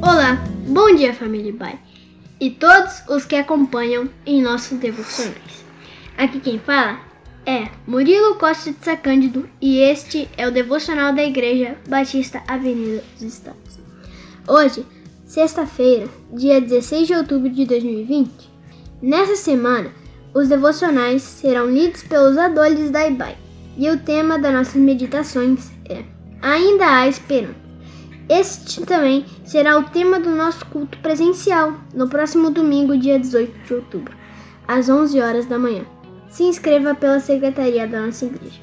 Olá, bom dia família Pai e todos os que acompanham em nossos devocionais. Aqui quem fala é Murilo Costa de Sacândido e este é o devocional da Igreja Batista Avenida dos Estados. Hoje, sexta-feira, dia 16 de outubro de 2020, nessa semana, os devocionais serão lidos pelos adolescentes da IBAI e o tema das nossas meditações é Ainda há esperança. Este também será o tema do nosso culto presencial no próximo domingo, dia 18 de outubro, às 11 horas da manhã. Se inscreva pela secretaria da nossa igreja.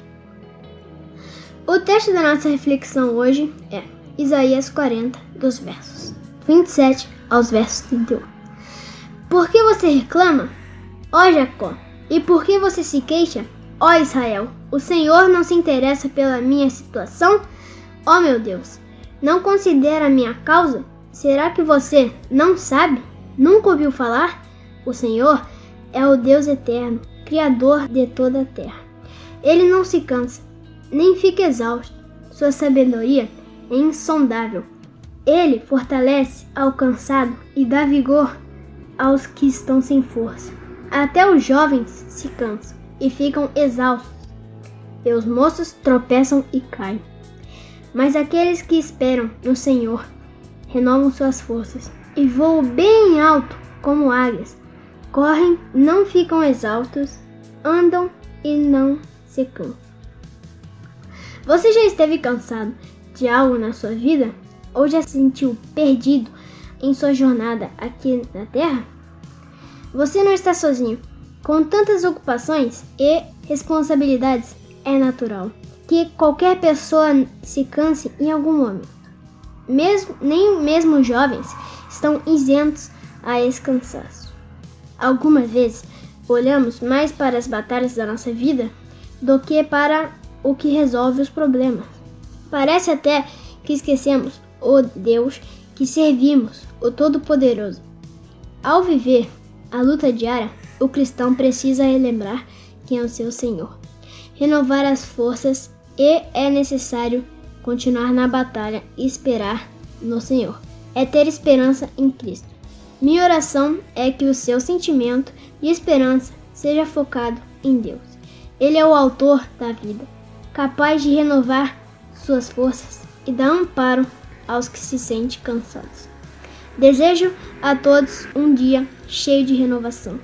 O texto da nossa reflexão hoje é Isaías 40, dos versos 27 aos versos 31. Por que você reclama, ó Jacó? E por que você se queixa, ó Israel? O Senhor não se interessa pela minha situação? Ó meu Deus, não considera minha causa? Será que você não sabe? Nunca ouviu falar? O Senhor é o Deus eterno, Criador de toda a terra. Ele não se cansa, nem fica exausto. Sua sabedoria é insondável. Ele fortalece ao cansado e dá vigor aos que estão sem força. Até os jovens se cansam e ficam exaustos, e os moços tropeçam e caem. Mas aqueles que esperam no Senhor renovam suas forças e voam bem alto como águias. Correm, não ficam exaustos, andam e não se cansam. Você já esteve cansado de algo na sua vida? Ou já se sentiu perdido em sua jornada aqui na Terra? Você não está sozinho. Com tantas ocupações e responsabilidades, é natural que qualquer pessoa se canse em algum momento. Mesmo, nem mesmo jovens estão isentos a esse cansaço. Algumas vezes olhamos mais para as batalhas da nossa vida do que para o que resolve os problemas. Parece até que esquecemos o Deus que servimos, o Todo-Poderoso. Ao viver a luta diária, o cristão precisa relembrar quem é o seu Senhor, renovar as forças e é necessário continuar na batalha e esperar no Senhor. É ter esperança em Cristo. Minha oração é que o seu sentimento de esperança seja focado em Deus. Ele é o autor da vida, capaz de renovar suas forças e dar amparo aos que se sentem cansados. Desejo a todos um dia cheio de renovação.